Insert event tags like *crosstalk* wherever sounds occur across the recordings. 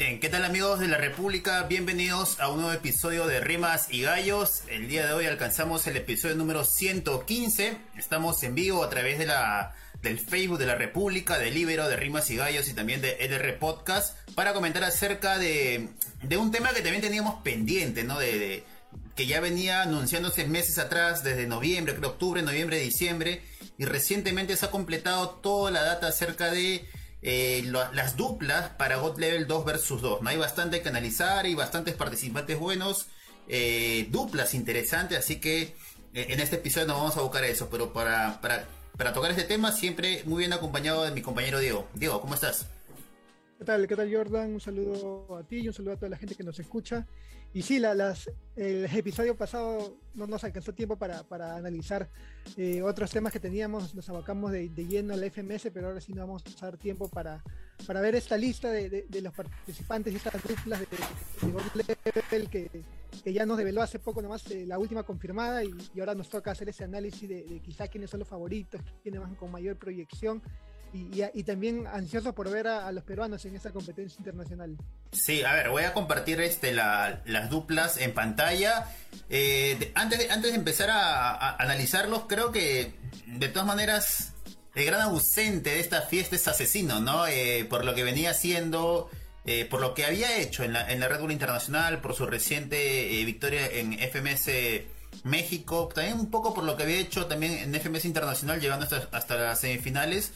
Bien, ¿qué tal amigos de la República? Bienvenidos a un nuevo episodio de Rimas y Gallos. El día de hoy alcanzamos el episodio número 115. Estamos en vivo a través de la, del Facebook de la República, de Libero, de Rimas y Gallos y también de LR Podcast para comentar acerca de, de un tema que también teníamos pendiente, ¿no? De, de, que ya venía anunciándose meses atrás, desde noviembre, creo octubre, noviembre, diciembre, y recientemente se ha completado toda la data acerca de eh, las duplas para God Level 2 versus 2. ¿no? Hay bastante que analizar y bastantes participantes buenos, eh, duplas interesantes, así que eh, en este episodio nos vamos a buscar eso, pero para, para, para tocar este tema siempre muy bien acompañado de mi compañero Diego. Diego, ¿cómo estás? ¿Qué tal? ¿Qué tal Jordan? Un saludo a ti y un saludo a toda la gente que nos escucha. Y sí, la, las, el episodio pasado no nos alcanzó tiempo para, para analizar eh, otros temas que teníamos, nos abocamos de, de, lleno a FMS, pero ahora sí nos vamos a dar tiempo para, para ver esta lista de, de, de los participantes y estas duplas de, Level que, que, ya nos develó hace poco nomás eh, la última confirmada y, y, ahora nos toca hacer ese análisis de, quizá quiénes son los favoritos, quiénes van con mayor proyección y, y, y, también ansioso por ver a, los peruanos en esa competencia internacional. Sí, a ver, voy a compartir este la, las duplas en pantalla. Eh, antes, de, antes de empezar a, analizarlos, creo que de todas maneras el gran ausente de esta fiesta es Asesino, ¿no? Eh, por lo que venía haciendo, eh, por lo que había hecho en la, en la Red Bull Internacional, por su reciente eh, victoria en FMS México, también un poco por lo que había hecho también en FMS Internacional, llegando hasta, hasta las semifinales.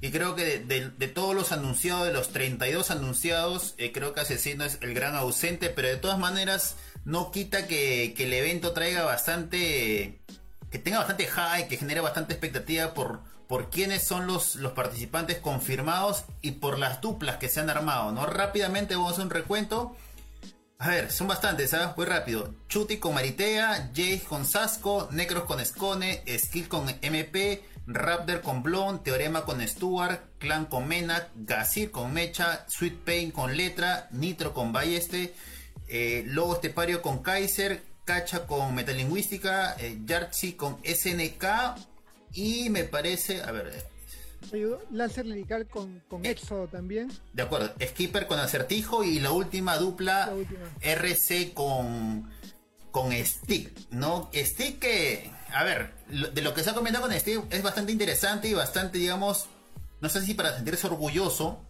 Y creo que de, todos los anunciados, de los 32 anunciados, eh, creo que Asesino es el gran ausente, pero de todas maneras no quita que, que, el evento traiga bastante, que tenga bastante hype, que genere bastante expectativa por, por quiénes son los, los participantes confirmados y por las duplas que se han armado, ¿no? Rápidamente vamos a hacer un recuento. A ver, son bastantes, ¿sabes? Muy rápido. Chuti con Maritea, Jay con Sasco, Necros con Escone, Skill con MP, Raptor con Blon, Teorema con Stuart, Clan con Menac, Gazir con Mecha, Sweet Pain con Letra, Nitro con Balleste, eh, Lobo Estepario con Kaiser, Cacha con Metalingüística, eh, Yartzi con SNK y me parece, a ver, Lancer Lirical con, con Exo también. De acuerdo, Skipper con Acertijo y la última dupla la última. RC con con Stick, ¿no? Stick que, a ver, de lo que se ha comentado con Stick es bastante interesante y bastante, digamos, no sé si para sentirse orgulloso,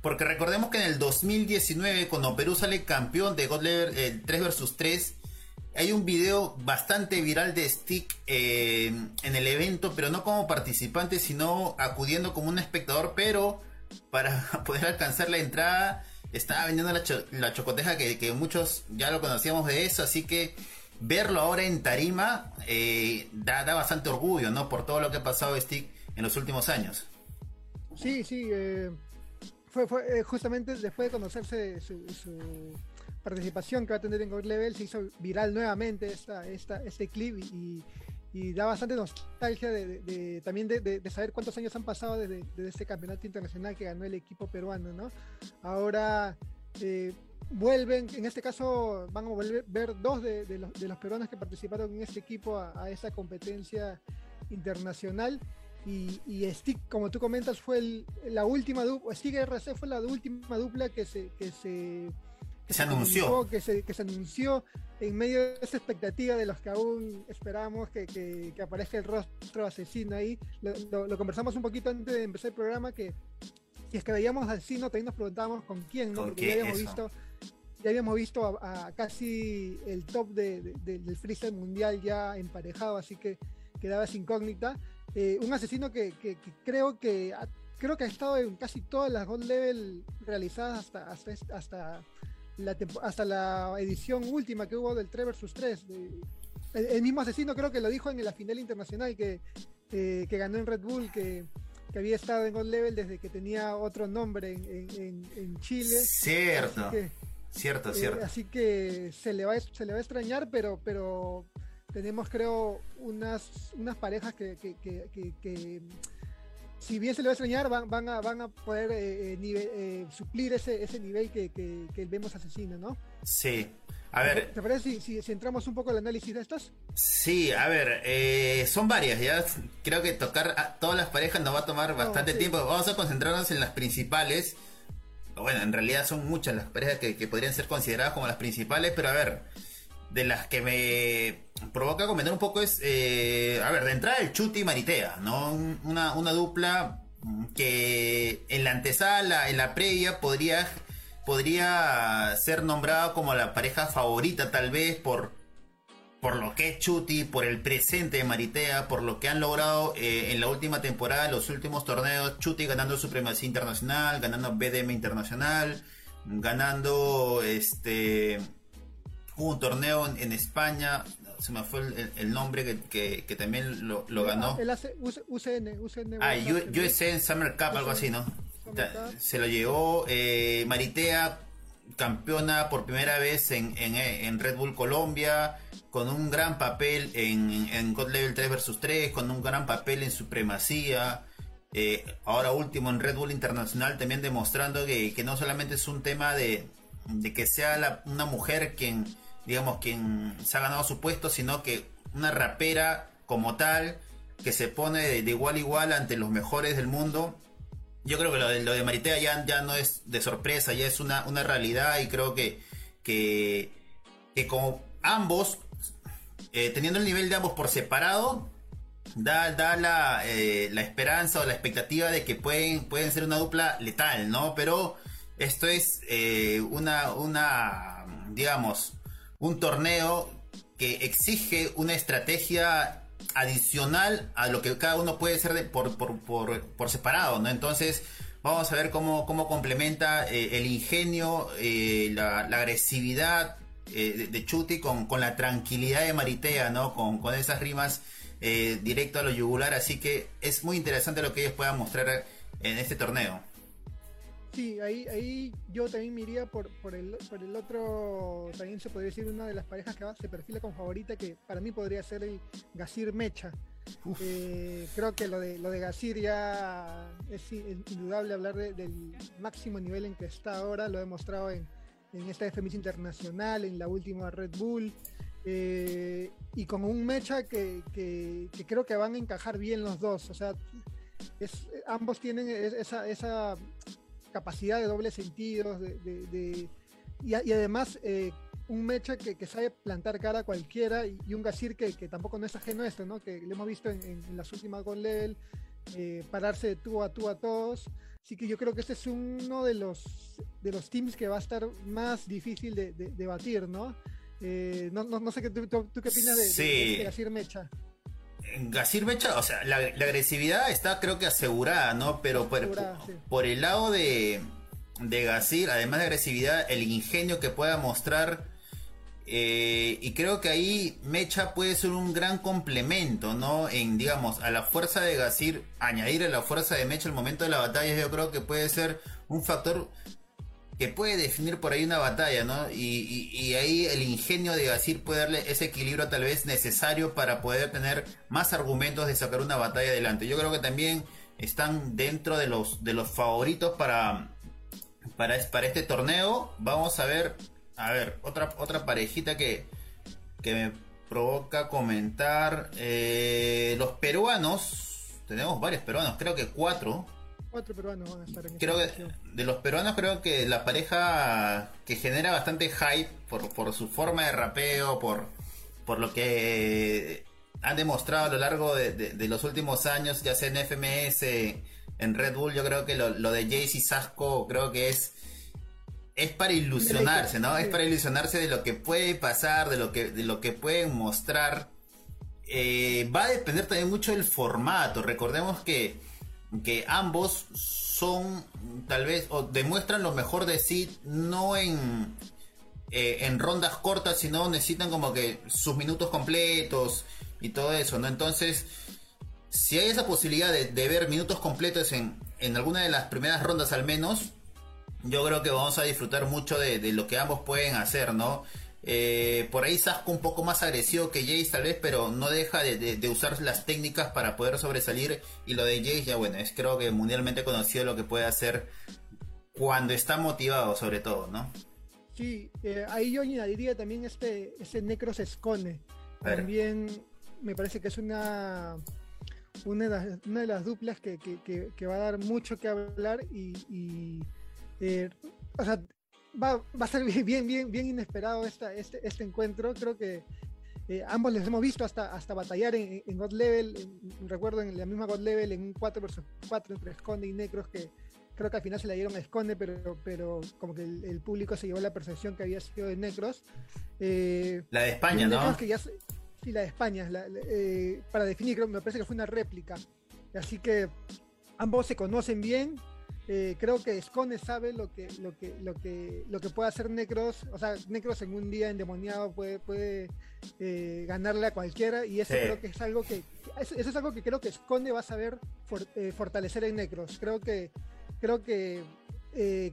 porque recordemos que en el 2019, cuando Perú sale campeón de God Level eh, 3 vs 3, hay un video bastante viral de Stick eh, en el evento, pero no como participante, sino acudiendo como un espectador, pero para *laughs* poder alcanzar la entrada estaba vendiendo la, cho la chocoteja que, muchos ya lo conocíamos de eso, así que verlo ahora en tarima eh, da, bastante orgullo, ¿no? Por todo lo que ha pasado Stick en los últimos años. Sí, sí, eh, fue, eh, justamente después de conocerse su, su, participación que va a tener en God Level, se hizo viral nuevamente esta, esta, este clip y, y da bastante nostalgia de, de, de también de, de, saber cuántos años han pasado desde, desde, este campeonato internacional que ganó el equipo peruano, ¿no? Ahora eh, vuelven, en este caso van a volver ver dos de, los, de los peruanos que participaron en este equipo a, a esa competencia internacional. Y, y, Stick, como tú comentas, fue el, la última dupla, Stick RC fue la última dupla que se, que se que se anunció. Que se, que se, anunció en medio de esa expectativa de los que aún esperamos que, que, que aparezca el rostro asesino ahí. Lo, lo, lo, conversamos un poquito antes de empezar el programa que si es que veíamos al asesino también nos preguntábamos con quién, ¿no? ¿Con Porque ya habíamos visto ya habíamos visto a, a casi el top de, de, de, del freestyle mundial ya emparejado, así que quedaba esa incógnita. Eh, un asesino que, que, que, creo que creo que ha estado en casi todas las gold level realizadas hasta hasta, hasta la hasta la edición última que hubo del 3 vs 3. De, el, el, mismo asesino creo que lo dijo en la final internacional que, eh, que ganó en Red Bull, que, que, había estado en God Level desde que tenía otro nombre en, en, en Chile. Cierto. Que, cierto, eh, cierto. Así que se le va, se le va a extrañar, pero, pero tenemos creo unas, unas parejas que, que, que, que si bien se le va a extrañar, van, van, a, van a poder eh, nivel, eh, suplir ese, ese nivel que, que, que, vemos asesino, ¿no? Sí. A ver. ¿Te parece si, si, si entramos un poco al análisis de estas? Sí, a ver, eh, son varias, ya creo que tocar a todas las parejas nos va a tomar bastante no, sí. tiempo. Vamos a concentrarnos en las principales. Bueno, en realidad son muchas las parejas que, podrían ser consideradas como las principales, pero a ver, de las que me provoca comentar un poco es, eh, a ver, de entrada el Chuti y Maritea, ¿no? Una, una dupla que en la antesala, en la previa, podría, podría ser nombrada como la pareja favorita tal vez por por lo que es Chuti, por el presente de Maritea, por lo que han logrado eh, en la última temporada, los últimos torneos, Chuti ganando supremacía internacional, ganando BDM internacional, ganando este un torneo en, España, se me fue el, nombre que, también lo, ganó. El UCN, UCN. Ah, USN Summer Cup, algo así, ¿no? Se lo llevó eh, Maritea campeona por primera vez en, en, Red Bull Colombia, con un gran papel en, en God Level 3 vs 3, con un gran papel en Supremacía. Eh, ahora último en Red Bull Internacional también demostrando que, no solamente es un tema de, que sea una mujer quien, digamos, quien se ha ganado su puesto, sino que una rapera como tal, que se pone de igual a igual ante los mejores del mundo yo creo que lo de, lo de Maritea ya, ya no es de sorpresa, ya es una, una realidad y creo que, que, como ambos, eh, teniendo el nivel de ambos por separado, da, da la, eh, la, esperanza o la expectativa de que pueden, pueden ser una dupla letal, ¿no? Pero esto es eh, una, una, digamos, un torneo que exige una estrategia adicional a lo que cada uno puede ser por, por, separado, ¿no? Entonces, vamos a ver cómo, cómo complementa el ingenio, la, agresividad eh, de, Chuti con, con, la tranquilidad de Maritea, ¿no? Con, con esas rimas directo a lo yugular, así que es muy interesante lo que ellos puedan mostrar en este torneo. Sí, ahí, ahí yo también me iría por, por, el, por el otro, también se podría decir una de las parejas que se perfila como favorita, que para mí podría ser el Gasir Mecha. Eh, creo que lo de lo de Gasir ya es indudable hablar del máximo nivel en que está ahora, lo he demostrado en, en esta FMS Internacional, en la última Red Bull, eh, y con un Mecha que, que, que, creo que van a encajar bien los dos, o sea, es, ambos tienen esa, esa capacidad de doble sentidos, de, y, además eh, un Mecha que, sabe plantar cara a cualquiera y, un Gasir que, tampoco no es ajeno a esto, ¿no? que lo hemos visto en, las últimas Gold Level, eh, pararse de tú a tú a todos. Así que yo creo que este es uno de los, de los teams que va a estar más difícil de, de, batir, ¿no? Eh, no, no, sé qué, tú, qué opinas de, de Gasir Mecha. Gasir Mecha, o sea, la, agresividad está creo que asegurada, ¿no? Pero por, el lado de, de Gasir, además de agresividad, el ingenio que pueda mostrar. Eh, y creo que ahí Mecha puede ser un gran complemento, ¿no? En, digamos, a la fuerza de Gasir, añadir a la fuerza de Mecha el momento de la batalla, yo creo que puede ser un factor que puede definir por ahí una batalla, ¿no? Y, ahí el ingenio de Gasir puede darle ese equilibrio tal vez necesario para poder tener más argumentos de sacar una batalla adelante. Yo creo que también están dentro de los, de los favoritos para, para, para este torneo. Vamos a ver, a ver, otra, otra parejita que, que me provoca comentar. Eh, los peruanos, tenemos varios peruanos, creo que cuatro Cuatro peruanos van a estar en Creo que de los peruanos creo que la pareja que genera bastante hype por, por su forma de rapeo, por, por lo que han demostrado a lo largo de, los últimos años, ya sea en FMS, en Red Bull, yo creo que lo, de Jace y Sasco creo que es es para ilusionarse, ¿no? Es para ilusionarse de lo que puede pasar, de lo que, de lo que pueden mostrar. Eh, va a depender también mucho del formato. Recordemos que que ambos son tal vez o demuestran lo mejor de sí no en eh, en rondas cortas sino necesitan como que sus minutos completos y todo eso no entonces si hay esa posibilidad de, ver minutos completos en, en alguna de las primeras rondas al menos yo creo que vamos a disfrutar mucho de, de lo que ambos pueden hacer no eh, por ahí Sasco un poco más agresivo que Jace tal vez, pero no deja de, usar las técnicas para poder sobresalir. Y lo de Jace ya bueno, es creo que mundialmente conocido lo que puede hacer cuando está motivado sobre todo, ¿no? Sí, eh, ahí yo añadiría también este, este Necros Escone. También me parece que es una, una, de, las, duplas que, va a dar mucho que hablar y Eh, o sea, va, va, a ser bien, bien, bien inesperado esta, este, este encuentro. Creo que eh, ambos les hemos visto hasta, hasta batallar en, en God Level, recuerdo en la misma God Level, en un 4 vs 4 entre Esconde y Necros, que creo que al final se la dieron a Esconde, pero, pero como que el, público se llevó la percepción que había sido de Necros. Eh, la de España, ¿no? Que ya, sí, la de España, eh, para definir, creo, me parece que fue una réplica. Así que ambos se conocen bien, eh, creo que Scone sabe lo que, lo que, lo que, lo que puede hacer Necros. O sea, Necros en un día endemoniado puede, puede eh, ganarle a cualquiera. Y eso creo que es algo que. Eso, es algo que creo que Scone va a saber eh, fortalecer en Necros. Creo que, creo que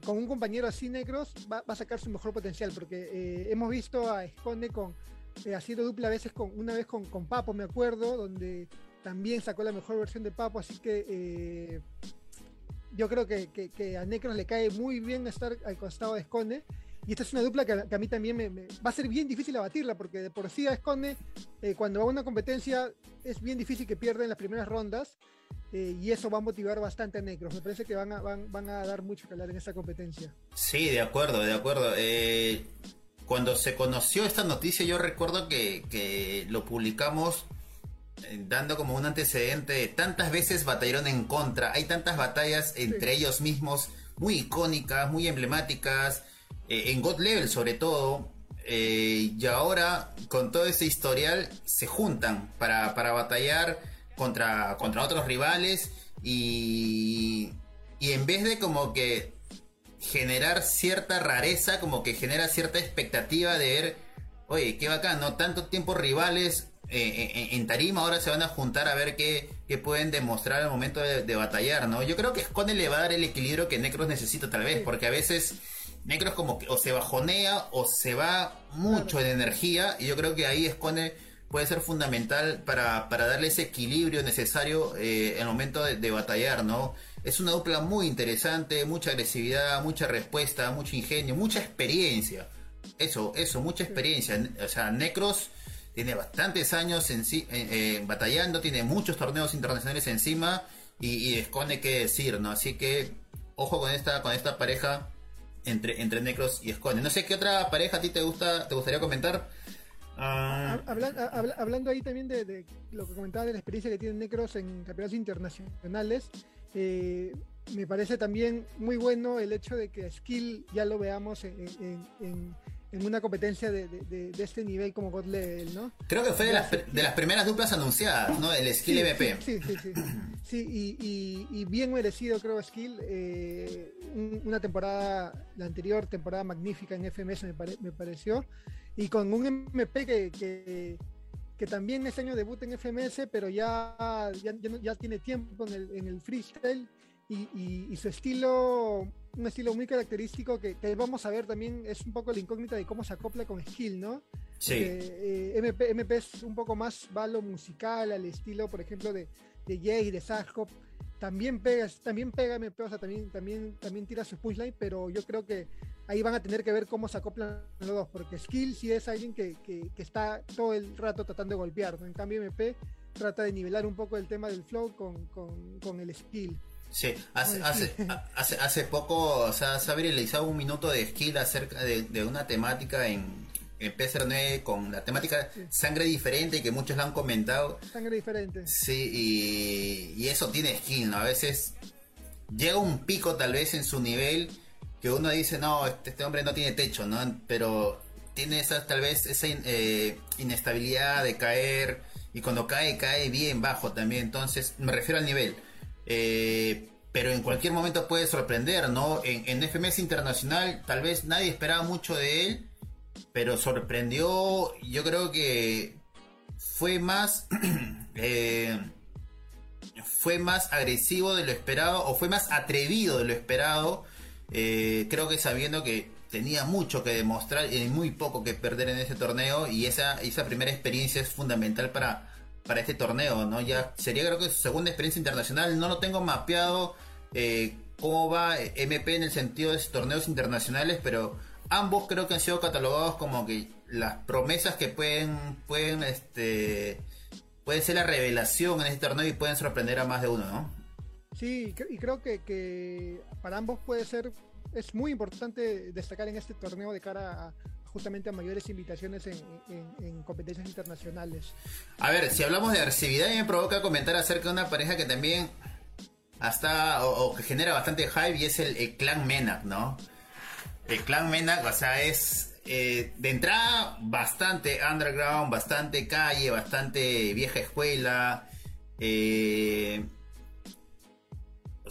con un compañero así Necros va, a sacar su mejor potencial. Porque hemos visto a Scone con. haciendo dupla a veces con, una vez con, con Papo, me acuerdo, donde también sacó la mejor versión de Papo, así que yo creo que, a Necros le cae muy bien estar al costado de Esconde. Y esta es una dupla que, a mí también me, va a ser bien difícil abatirla, porque de por sí a Esconde, eh, cuando va a una competencia, es bien difícil que pierda en las primeras rondas. Eh, y eso va a motivar bastante a Necros. Me parece que van a, van, a dar mucho que en esa competencia. Sí, de acuerdo, de acuerdo. Eh, cuando se conoció esta noticia, yo recuerdo que, que lo publicamos dando como un antecedente, tantas veces batallaron en contra, hay tantas batallas entre ellos mismos, muy icónicas, muy emblemáticas, eh, en God Level sobre todo, eh, y ahora con todo ese historial se juntan para, para batallar contra, contra otros rivales y, y en vez de como que generar cierta rareza, como que genera cierta expectativa de ver, oye, qué bacán, ¿no? Tanto tiempo rivales, eh, eh, en tarima ahora se van a juntar a ver qué, pueden demostrar al momento de, batallar, ¿no? Yo creo que Scone le va a dar el equilibrio que Necros necesita tal vez, porque a veces Necros como que o se bajonea o se va mucho en energía y yo creo que ahí Scone puede ser fundamental para, darle ese equilibrio necesario eh, en el momento de, batallar, ¿no? Es una dupla muy interesante, mucha agresividad, mucha respuesta, mucho ingenio, mucha experiencia. Eso, eso, mucha experiencia. O sea, Necros tiene bastantes años en, eh, eh, batallando, tiene muchos torneos internacionales encima y, y esconde qué decir, ¿no? Así que ojo con esta, con esta pareja entre, entre Necros y Esconde. No sé qué otra pareja a ti te gusta, te gustaría comentar. Ah. hablando ahí también de, lo que comentaba de la experiencia que tienen Necros en campeonatos internacionales, eh, me parece también muy bueno el hecho de que Skill ya lo veamos en en una competencia de, de, este nivel como God Level, ¿no? Creo que fue de las, de las primeras duplas anunciadas, ¿no? El Skill MVP. Sí, sí, sí. *clears throat* Sí, y, y, bien merecido, creo, Skill. Eh, una temporada, la anterior temporada magnífica en FMS me, me pareció. Y con un MP que, que, que, también es año debut en FMS, pero ya, ya, ya tiene tiempo en el, en el freestyle y, su estilo, un estilo muy característico que, vamos a ver también, es un poco la incógnita de cómo se acopla con Skill, ¿no? Sí. Eh, MP, MP, es un poco más va lo musical, al estilo, por ejemplo, de, de Jay, de Sarkop. También pega, también pega MP, o sea, también, también, también tira su punchline, pero yo creo que ahí van a tener que ver cómo se acoplan los dos, porque Skill sí es alguien que, que, está todo el rato tratando de golpear, En cambio MP trata de nivelar un poco el tema del flow con, con, con el skill. Sí, hace, hace, hace, hace poco o sea, se ha viralizado un minuto de skill acerca de, una temática en, en PSR9 con la temática sangre diferente que muchos lo han comentado. Sangre diferente. Sí, y, eso tiene skill, ¿no? A veces llega un pico tal vez en su nivel que uno dice, no, este, este hombre no tiene techo, ¿no? Pero tiene esa, tal vez esa eh, inestabilidad de caer y cuando cae, cae bien bajo también. Entonces, me refiero al nivel. Eh, pero en cualquier momento puede sorprender, ¿no? En, FMS Internacional tal vez nadie esperaba mucho de él, pero sorprendió, yo creo que fue más... *clears throat* Eh, fue más agresivo de lo esperado o fue más atrevido de lo esperado. Eh, creo que sabiendo que tenía mucho que demostrar y muy poco que perder en ese torneo y esa, esa primera experiencia es fundamental para, para este torneo, ¿no? Ya sería creo que su segunda experiencia internacional, no lo tengo mapeado eh, cómo va MP en el sentido de torneos internacionales, pero ambos creo que han sido catalogados como que las promesas que pueden, pueden, este, puede ser la revelación en este torneo y pueden sorprender a más de uno, ¿no? Sí, y creo que, que para ambos puede ser es muy importante destacar en este torneo de cara a, justamente a mayores invitaciones en, competencias internacionales. A ver, si hablamos de agresividad, me provoca comentar acerca de una pareja que también hasta o, que genera bastante hype y es el, clan Menak, ¿no? El clan Menak, o sea, es eh, de entrada bastante underground, bastante calle, bastante vieja escuela. Eh,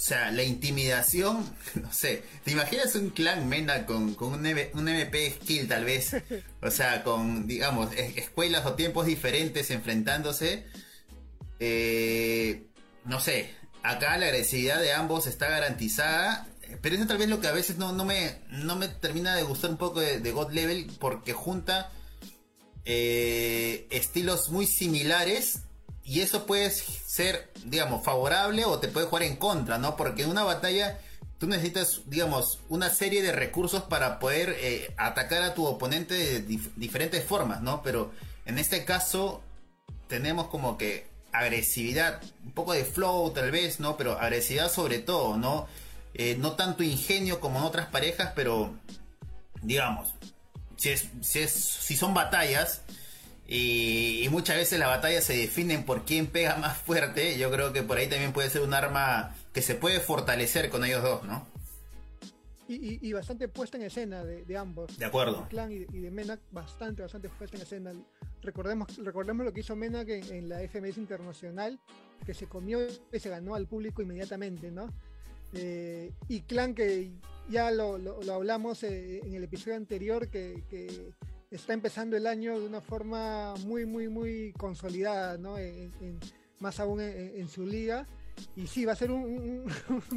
o sea, la intimidación, *laughs* no sé, ¿te imaginas un clan Mena con, un, MP skill tal vez? O sea, con, digamos, escuelas o tiempos diferentes enfrentándose. Eh, no sé, acá la agresividad de ambos está garantizada. Pero eso tal vez lo que a veces no, no, me, no me termina de gustar un poco de, God Level porque junta eh, estilos muy similares y eso puede ser, digamos, favorable o te puede jugar en contra, ¿no? Porque en una batalla tú necesitas, digamos, una serie de recursos para poder eh, atacar a tu oponente de diferentes formas, ¿no? Pero en este caso tenemos como que agresividad, un poco de flow tal vez, ¿no? Pero agresividad sobre todo, ¿no? Eh, no tanto ingenio como en otras parejas, pero digamos, si, es, si, es, si son batallas, y, muchas veces las batallas se definen por quién pega más fuerte. Yo creo que por ahí también puede ser un arma que se puede fortalecer con ellos dos, ¿no? Y, bastante puesta en escena de, ambos. De acuerdo. De Clan y, de Menak, bastante, bastante puesta en escena. Recordemos, recordemos lo que hizo Menak en, la FMS Internacional, que se comió y se ganó al público inmediatamente, ¿no? Eh, y Clan, que ya lo, hablamos eh, en el episodio anterior, que está empezando el año de una forma muy, muy, muy consolidada, ¿no? más aún en, su liga. Y sí, va a ser un,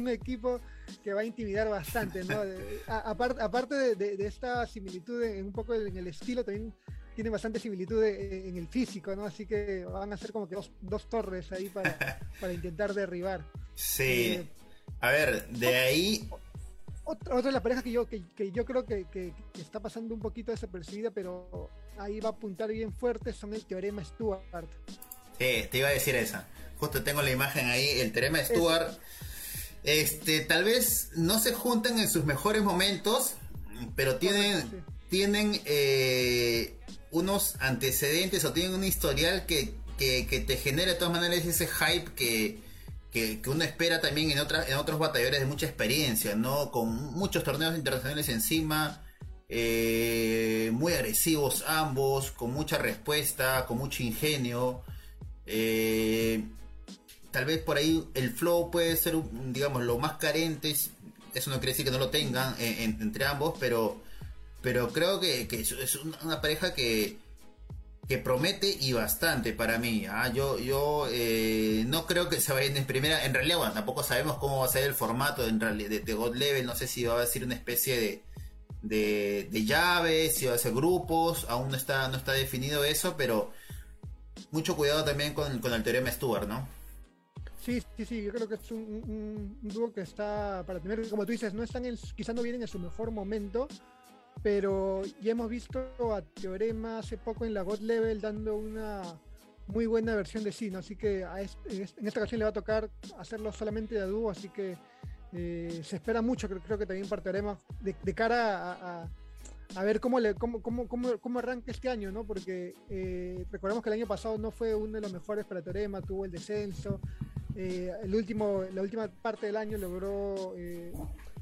equipo que va a intimidar bastante, ¿no? *laughs* aparte de, esta similitud en, un poco en el estilo, también tiene bastante similitud en el físico, ¿no? Así que van a ser como que dos, torres ahí para, *laughs* para intentar derribar. Sí. Eh, a ver, de ahí otra, otra de las parejas que yo, que, yo creo que, está pasando un poquito desapercibida, pero ahí va a apuntar bien fuerte, son el teorema Stuart. Sí, te iba a decir esa. Justo tengo la imagen ahí, el teorema Stuart. Este, tal vez no se juntan en sus mejores momentos, pero tienen, tienen eh, unos antecedentes o tienen un historial que, que, te genera de todas maneras ese hype que, que, uno espera también en, otras en otros batalladores de mucha experiencia, ¿no? Con muchos torneos internacionales encima, eh, muy agresivos ambos, con mucha respuesta, con mucho ingenio. Eh, tal vez por ahí el flow puede ser, digamos, lo más carente. Eso no quiere decir que no lo tengan entre ambos, pero, pero creo que, que es una pareja que, que promete y bastante para mí. ¿ah? Yo, yo eh, no creo que se vayan en primera. En realidad, tampoco sabemos cómo va a ser el formato de, God Level. No sé si va a ser una especie de, de, de llaves, si va a ser grupos. Aún no está, no está definido eso, pero mucho cuidado también con, con el teorema Stuart, ¿no? Sí, sí, sí, yo creo que es un, dúo que está para tener, como tú dices, no están en, quizás no vienen en su mejor momento, pero ya hemos visto a Teorema hace poco en la God Level dando una muy buena versión de sí, Así que en esta ocasión le va a tocar hacerlo solamente de dúo, así que eh, se espera mucho, creo, creo, que también para Teorema, de, cara a, ver cómo, le, cómo, cómo, cómo, arranca este año, ¿no? Porque eh, recordemos que el año pasado no fue uno de los mejores para Teorema, tuvo el descenso. Eh, el último, la última parte del año logró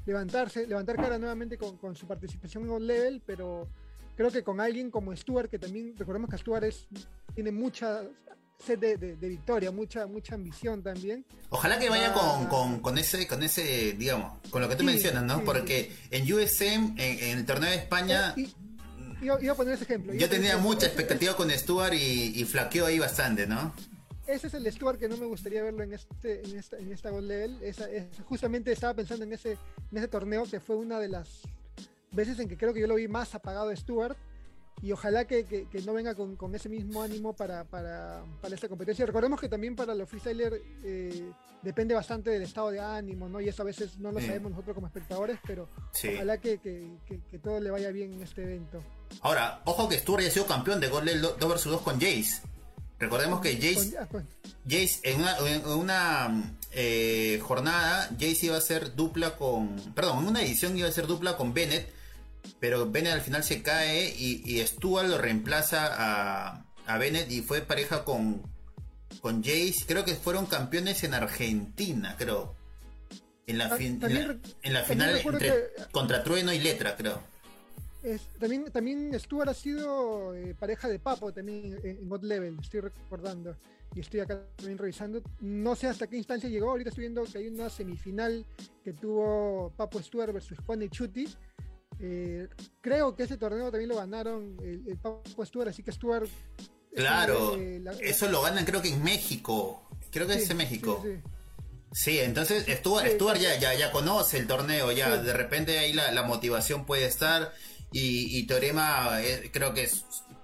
levantarse, levantar cara nuevamente con, su participación en un level, pero creo que con alguien como Stuart, que también recordemos que Stuart es, tiene mucha sed de, victoria, mucha, mucha ambición también. Ojalá que vaya con, ah. con, ese, con ese, digamos, con lo que tú mencionas, ¿no? Porque en USM, en, el torneo de España. Eh, iba, a poner ese ejemplo. Yo tenía mucha expectativa con Stuart y, y flaqueó ahí bastante, ¿no? Ese es el Stuart que no me gustaría verlo en este en esta, en esta Gold Level. justamente estaba pensando en ese, en ese torneo que fue una de las veces en que creo que yo lo vi más apagado de Stuart. Y ojalá que, que, no venga con, con, ese mismo ánimo para, para, para, esta competencia. Recordemos que también para los freestylers eh, depende bastante del estado de ánimo, ¿no? Y eso a veces no lo sabemos nosotros como espectadores, pero ojalá que, que, todo le vaya bien en este evento. Ahora, ojo que Stuart haya sido campeón de Gold Level 2 vs 2 con Jace. Recordemos que Jace, ah, Jace en una, en una eh, jornada, Jace iba a ser dupla con. Perdón, en una edición iba a ser dupla con Bennett, pero Bennett al final se cae y, y Stuart lo reemplaza a, a Bennett y fue pareja con, con Jace. Creo que fueron campeones en Argentina, creo. En la, ah, en la, final contra Trueno y Letra, creo. También, también Stuart ha sido eh, pareja de Papo también en, God Level, estoy recordando. Y estoy acá también revisando. No sé hasta qué instancia llegó. Ahorita estoy viendo que hay una semifinal que tuvo Papo Stuart versus Juan y Chuti. Eh, creo que ese torneo también lo ganaron el, Papo Stuart, así que Stuart. Claro, eso lo ganan creo que en México. Creo que es en México. Sí, entonces Stuart, ya, ya, ya conoce el torneo, ya de repente ahí la, motivación puede estar y, Teorema eh, creo que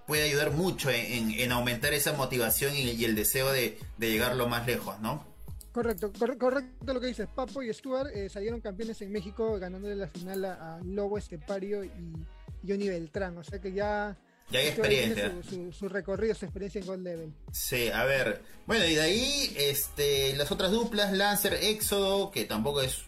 puede ayudar mucho en, aumentar esa motivación y, el deseo de, llegar lo más lejos, ¿no? Correcto, correcto lo que dices. Papo y Stuart eh, salieron campeones en México ganándole la final a, Lobo Estepario y Johnny Beltrán, o sea que ya ya hay experiencia. Su, recorrido, su experiencia en Gold Level. Sí, a ver. Bueno, y de ahí, este, las otras duplas, Lancer, Éxodo, que tampoco es,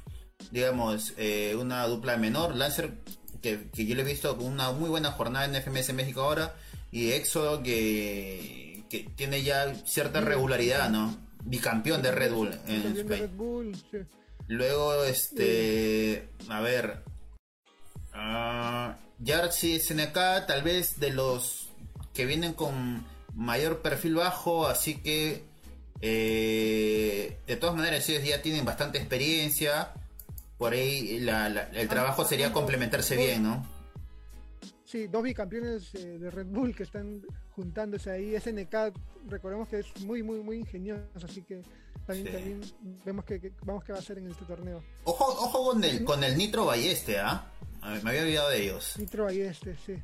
digamos, eh, una dupla menor. Lancer, que, yo lo he visto con una muy buena jornada en FMS México ahora. Y Éxodo, que, que tiene ya cierta regularidad, ¿no? Bicampeón de Red Bull. En Red Bull Luego, este, a ver. Ah, Yarchi SNK, tal vez de los que vienen con mayor perfil bajo, así que eh, de todas maneras ellos ya tienen bastante experiencia. Por ahí el ah, trabajo sería complementarse bien, ¿no? Sí, dos bicampeones eh, de Red Bull que están juntándose ahí. SNK, recordemos que es muy, muy, muy ingenioso, así que también, vemos que, vamos que va a ser en este torneo. Ojo, ojo con el, con el Nitro Balleste, ¿ah? Me había olvidado de ellos. Nitro Balleste, sí.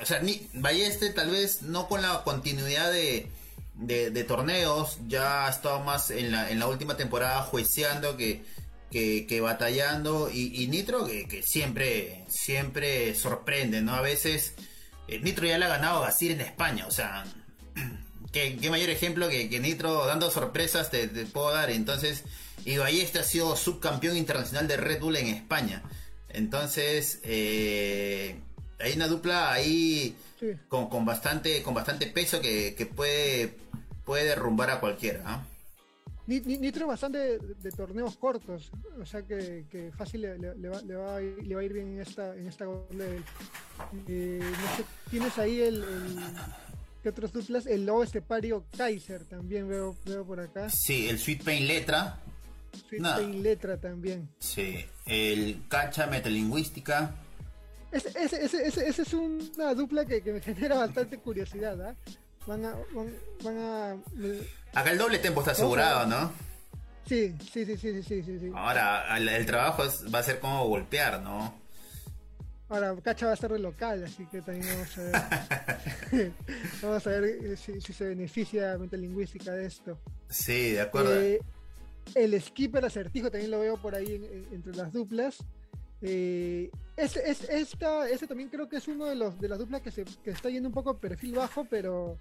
O sea, ni, Balleste tal vez no con la continuidad de, de, torneos, ya ha estado más en la, en la última temporada jueceando que, que, batallando y, Nitro que, siempre, siempre sorprende, ¿no? A veces eh, Nitro ya le ha ganado a Basir en España, o sea, *clears throat* ¿qué, mayor ejemplo que, Nitro dando sorpresas te, puedo dar. Entonces, y Balleste ha sido subcampeón internacional de Red Bull en España. Entonces, eh, hay una dupla ahí con, bastante con bastante peso que, puede, puede derrumbar a cualquiera. ¿ah? Nitro bastante de, torneos cortos, o sea que, fácil le, va, a ir, bien en esta, en esta eh, tienes ahí el, ¿Qué otros duplas? El Lobo Estepario Kaiser también veo, veo por acá. Sí, el Sweet Pain Letra. Sweet Pain Letra también. Sí, el Cacha Metalingüística. Ese, ese, ese, ese, es una dupla que, me *laughs* genera bastante curiosidad, ¿ah? Van a, van, a... Acá el doble tempo está asegurado, ¿no? Sí, sí, sí, sí, sí, sí, sí. Ahora, el, trabajo va a ser como golpear, ¿no? Ahora, Cacha va a ser de local, así que también vamos a ver, *laughs* *laughs* vamos a ver eh, si, se beneficia la lingüística de esto. Sí, de acuerdo. Eh, el skipper acertijo también lo veo por ahí entre las duplas. Eh, este, esta, este también creo que es uno de los de las duplas que se que está yendo un poco perfil bajo, pero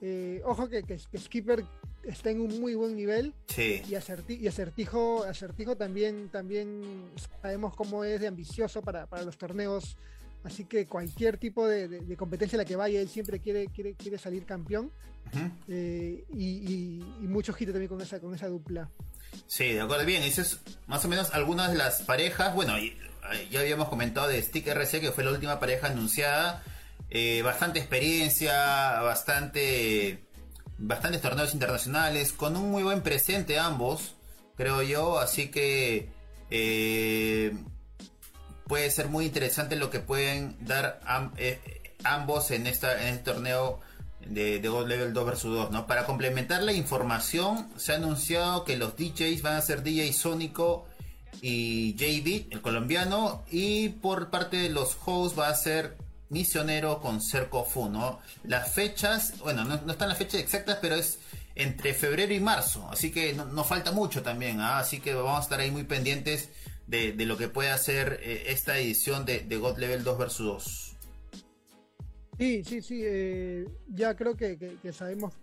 eh, ojo que, que, Skipper está en un muy buen nivel. Y, acertijo, acertijo también, también sabemos cómo es de ambicioso para, los torneos. Así que cualquier tipo de, competencia a la que vaya, él siempre quiere, quiere, quiere salir campeón. Eh, y, mucho hit también con esa, con esa dupla. Sí, de acuerdo, bien. Eso es más o menos algunas de las parejas. Bueno, ya habíamos comentado de Stick RC, que fue la última pareja anunciada. Eh, bastante experiencia, bastante bastantes torneos internacionales, con un muy buen presente ambos, creo yo, así que eh, puede ser muy interesante lo que pueden dar eh, ambos en, esta, en este torneo de, de God Level 2 vs 2, ¿no? Para complementar la información, se ha anunciado que los DJs van a ser DJ Sónico y JB, el colombiano, y por parte de los hosts va a ser misionero con Cercofu, ¿no? Las fechas, bueno, no, están las fechas exactas, pero es entre febrero y marzo, así que no, falta mucho también, ¿ah? así que vamos a estar ahí muy pendientes de, lo que puede hacer eh, esta edición de, God Level 2 vs 2. Sí, sí, sí, eh, ya creo que, sabemos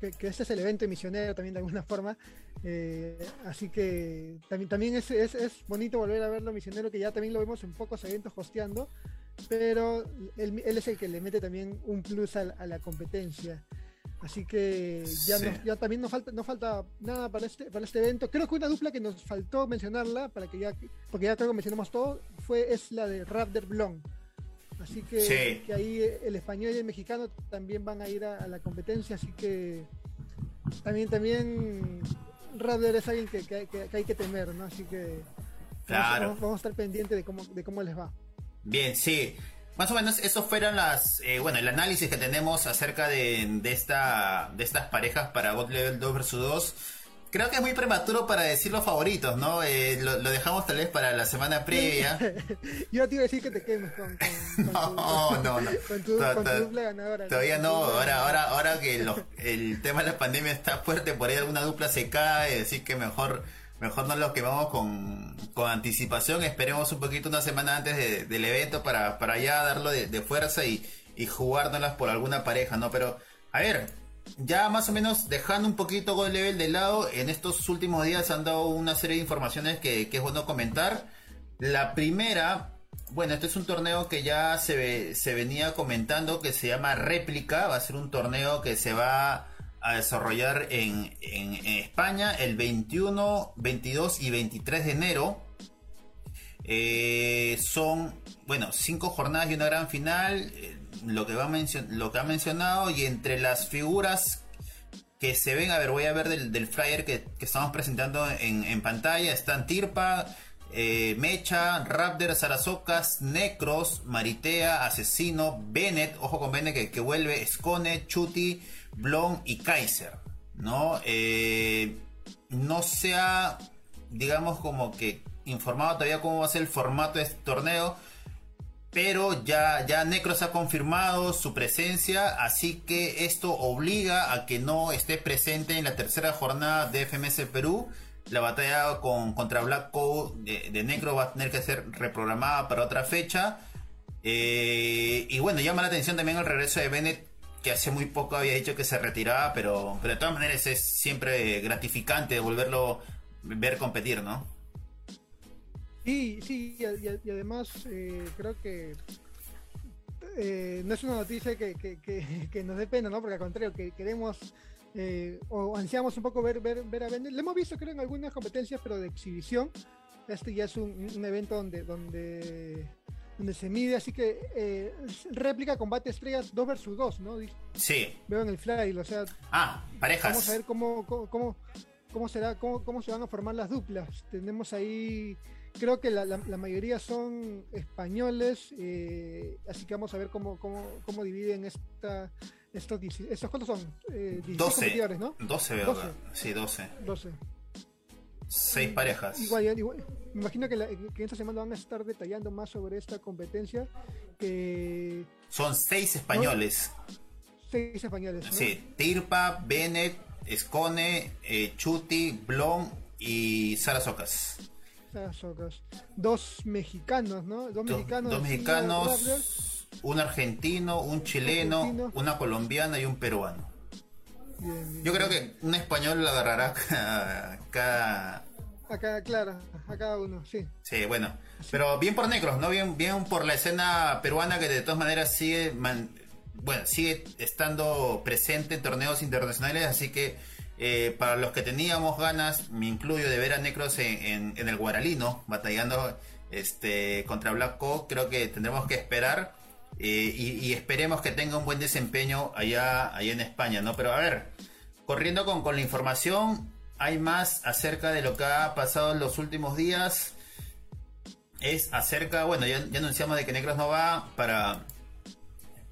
que, este es el evento misionero también de alguna forma. Eh, así que también, también es, es, bonito volver a verlo misionero, que ya también lo vemos en pocos eventos hosteando, pero él, es el que le mete también un plus a, la competencia. Así que ya, ya también no falta, no falta nada para este, para este evento. Creo que una dupla que nos faltó mencionarla, para que ya, porque ya creo que mencionamos todo, fue es la de Raptor Blond Así que, ahí el español y el mexicano también van a ir a, la competencia, así que también también Radler es alguien que, hay que temer, ¿no? Así que vamos, a estar pendientes de cómo, de cómo les va. Bien, sí. Más o menos esos fueron las, eh, bueno, el análisis que tenemos acerca de, de, esta, de estas parejas para God Level 2 vs 2. Creo que es muy prematuro para decir los favoritos, ¿no? Eh, lo, dejamos tal vez para la semana previa. *laughs* Yo te iba a decir que te quemes con, *laughs* no, no, no. *laughs* Con tu, dupla ganadora. Todavía no, ahora, ahora, ahora que el tema de la pandemia está fuerte, por ahí alguna dupla se cae, así que mejor mejor no los quemamos con, con anticipación, esperemos un poquito una semana antes del evento para, para ya darlo de, fuerza y, y jugárnoslas por alguna pareja, ¿no? Pero, a ver, ya más o menos dejando un poquito Gold Level de lado, en estos últimos días han dado una serie de informaciones que, es bueno comentar. La primera, bueno, este es un torneo que ya se, se venía comentando que se llama Réplica, va a ser un torneo que se va a desarrollar en, España el 21, 22 y 23 de enero. Eh, son, bueno, cinco jornadas y una gran final lo que, va lo que ha mencionado y entre las figuras que se ven, a ver, voy a ver del, flyer que, estamos presentando en, pantalla, están Tirpa, eh, Mecha, Raptor, Sarasocas, Necros, Maritea, Asesino, Bennett, ojo con Bennett que, vuelve, Scone, Chuti, Blon y Kaiser, ¿no? Eh, no se ha, digamos, como que informado todavía cómo va a ser el formato de este torneo pero ya, ya Necros ha confirmado su presencia, así que esto obliga a que no esté presente en la tercera jornada de FMS Perú. La batalla con, contra Black Code de, Necro va a tener que ser reprogramada para otra fecha. Eh, y bueno, llama la atención también el regreso de Bennett, que hace muy poco había dicho que se retiraba, pero, pero de todas maneras es siempre gratificante volverlo ver competir, ¿no? Sí, sí, y, además eh, creo que eh, no es una noticia que, que, nos dé pena, ¿no? Porque al contrario, que queremos eh, o ansiamos un poco ver, ver, ver a Bennett. Lo hemos visto, creo, en algunas competencias, pero de exhibición. Este ya es un, evento donde, donde, donde se mide, así que réplica combate estrellas 2 versus 2, ¿no? Sí. Veo en el fly, o sea. Ah, parejas. Vamos a ver cómo, cómo, cómo, será, cómo, cómo se van a formar las duplas. Tenemos ahí creo que la, mayoría son españoles, eh, así que vamos a ver cómo, cómo, cómo dividen esta, estos, estos cuántos son? Eh, 12, ¿no? 12, ¿verdad? Sí, 12. 12. Seis parejas. Igual, igual, me imagino que, que, esta semana van a estar detallando más sobre esta competencia. Que son seis españoles. Seis españoles. Sí, Tirpa, Bennett, Escone, eh, Chuti, Blom y Sara Socas. Dos mexicanos, ¿no? Dos mexicanos. Dos mexicanos, un argentino, un chileno, una colombiana y un peruano. Yo creo que un español la agarrará cada, cada... claro, a cada uno, sí. Sí, bueno. Pero bien por negros, ¿no? Bien, bien por la escena peruana que de todas maneras sigue, bueno, sigue estando presente en torneos internacionales, así que eh, para los que teníamos ganas, me incluyo, de ver a Necros en, el Guaralino, batallando este, contra Black creo que tendremos que esperar eh, y, esperemos que tenga un buen desempeño allá, allá en España, ¿no? Pero a ver, corriendo con, con la información, hay más acerca de lo que ha pasado en los últimos días. Es acerca, bueno, ya, anunciamos de que Necros no va para,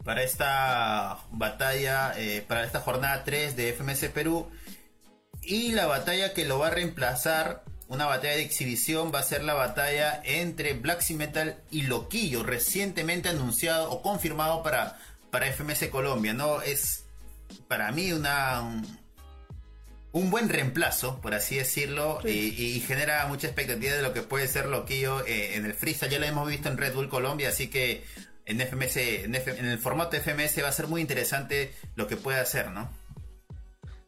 para esta batalla, eh, para esta jornada 3 de FMS Perú. Y la batalla que lo va a reemplazar, una batalla de exhibición, va a ser la batalla entre Black Metal y Loquillo, recientemente anunciado o confirmado para, para FMS Colombia. ¿no? Es para mí una, un, buen reemplazo, por así decirlo, y, genera mucha expectativa de lo que puede ser Loquillo eh, en el freestyle. Ya lo hemos visto en Red Bull Colombia, así que en FMS, en, en el formato FMS va a ser muy interesante lo que puede hacer, ¿no?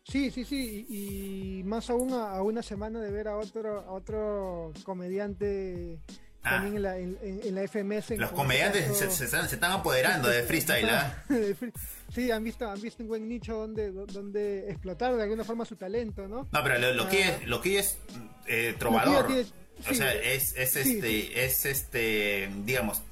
Sí, sí, sí, y, más aún a, una semana de ver a otro, a otro comediante ah. también en la, en, la FMS. Los comediantes se, están, apoderando de freestyle, ¿ah? *laughs* Sí, han visto, han visto un buen nicho donde, donde explotar de alguna forma su talento, ¿no? No, pero lo, que, ah. es, lo que es eh, trovador. o sea, es, es este, es este, digamos,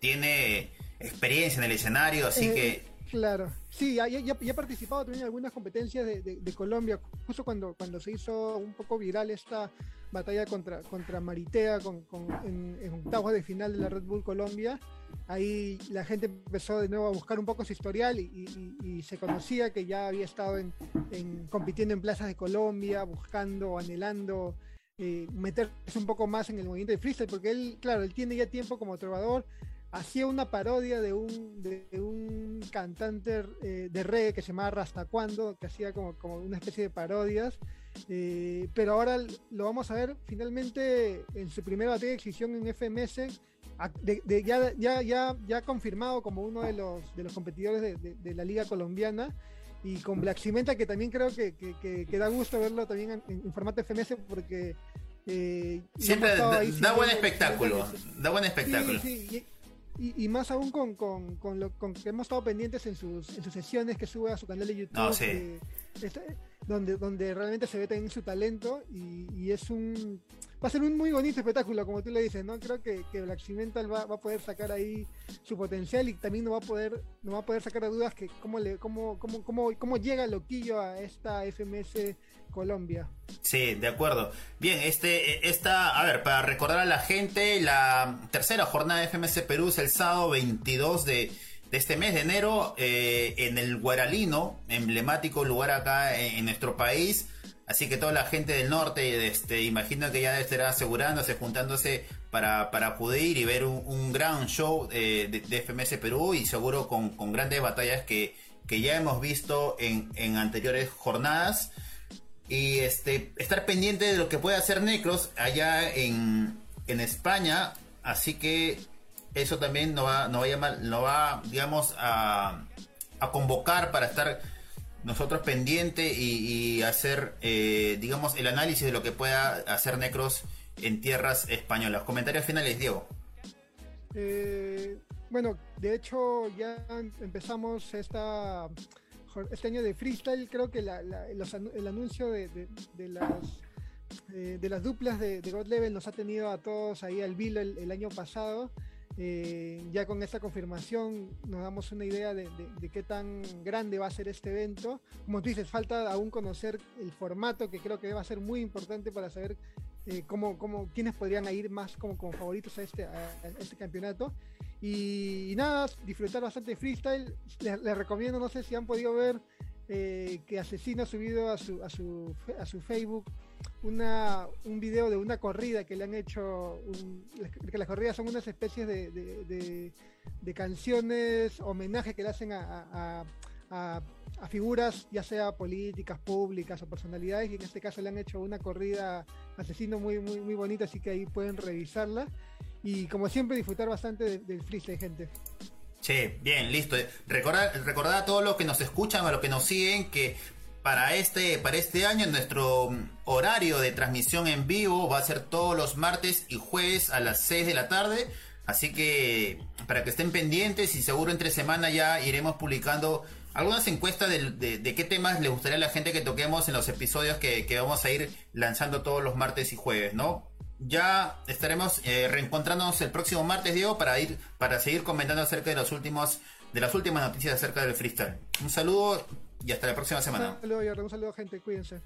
tiene experiencia en el escenario, así eh, que... Claro, sí, ya, ya, he participado también en algunas competencias de, de, Colombia, justo cuando, cuando se hizo un poco viral esta batalla contra, contra Maritea con, con en, en octavos de final de la Red Bull Colombia, ahí la gente empezó de nuevo a buscar un poco su historial y, y, se conocía que ya había estado en, en, compitiendo en plazas de Colombia, buscando, anhelando eh, meterse un poco más en el movimiento de freestyle, porque él, claro, él tiene ya tiempo como trovador, hacía una parodia de un, de un cantante eh, de reggae que se llamaba Rastacuando, que hacía como, como una especie de parodias. Eh, pero ahora lo vamos a ver finalmente en su primera batalla de exhibición en FMS, de, ya, ya, ya, ya, confirmado como uno de los, de los competidores de, de la Liga Colombiana. Y con Black Cimenta, que también creo que, que, da gusto verlo también en, formato FMS, porque eh, Siempre da, buen espectáculo. Da buen espectáculo. Sí, y, más aún con, con, con, lo con que hemos estado pendientes en sus, en sus sesiones que sube a su canal de YouTube. Donde, donde realmente se ve también su talento y, es un va a ser un muy bonito espectáculo como tú le dices no creo que, que Black Cimental va, va, a poder sacar ahí su potencial y también no va a poder no va a poder sacar dudas que cómo le cómo, cómo, cómo, cómo llega Loquillo a esta FMS Colombia. Sí, de acuerdo. Bien, este, esta, a ver, para recordar a la gente, la tercera jornada de FMS Perú es el sábado 22 de, este mes de enero eh, en el Guaralino, emblemático lugar acá en, nuestro país. Así que toda la gente del norte, este, imagino que ya estará asegurándose, juntándose para, para acudir y ver un, gran show eh, de, FMS Perú y seguro con, grandes batallas que, que ya hemos visto en, en anteriores jornadas y este estar pendiente de lo que puede hacer Necros allá en, en España así que eso también nos va, no va a llamar, no va digamos a, a convocar para estar nosotros pendiente y, hacer eh, digamos el análisis de lo que pueda hacer Necros en tierras españolas. Comentarios finales Diego. Eh, bueno de hecho ya empezamos esta este año de freestyle, creo que el anuncio de, las eh, de las duplas de, God Level nos ha tenido a todos ahí al vilo el, año pasado. Eh, ya con esta confirmación nos damos una idea de, qué tan grande va a ser este evento. Como tú dices, falta aún conocer el formato que creo que va a ser muy importante para saber eh, cómo, cómo, quiénes podrían ir más como, como favoritos a este, este campeonato. Y, nada, disfrutar bastante de freestyle. Les, recomiendo, no sé si han podido ver eh, que Asesino ha subido a su, a su, a su Facebook una, un video de una corrida que le han hecho, que las corridas son unas especies de, canciones, homenaje que le hacen a, figuras, ya sea políticas, públicas o personalidades, y en este caso le han hecho una corrida asesino muy, muy, muy bonita, así que ahí pueden revisarla y como siempre disfrutar bastante del, freestyle, gente. Sí, bien, listo. Recordar, recordar a todos los que nos escuchan, a los que nos siguen, que para este, para este año nuestro horario de transmisión en vivo va a ser todos los martes y jueves a las 6 de la tarde. Así que para que estén pendientes y seguro entre semana ya iremos publicando algunas encuestas de, de, qué temas le gustaría a la gente que toquemos en los episodios que, que, vamos a ir lanzando todos los martes y jueves, ¿no? ya estaremos eh, reencontrándonos el próximo martes, Diego, para ir, para seguir comentando acerca de los últimos, de las últimas noticias acerca del freestyle. Un saludo y hasta la próxima semana. Un saludo, un saludo gente, cuídense.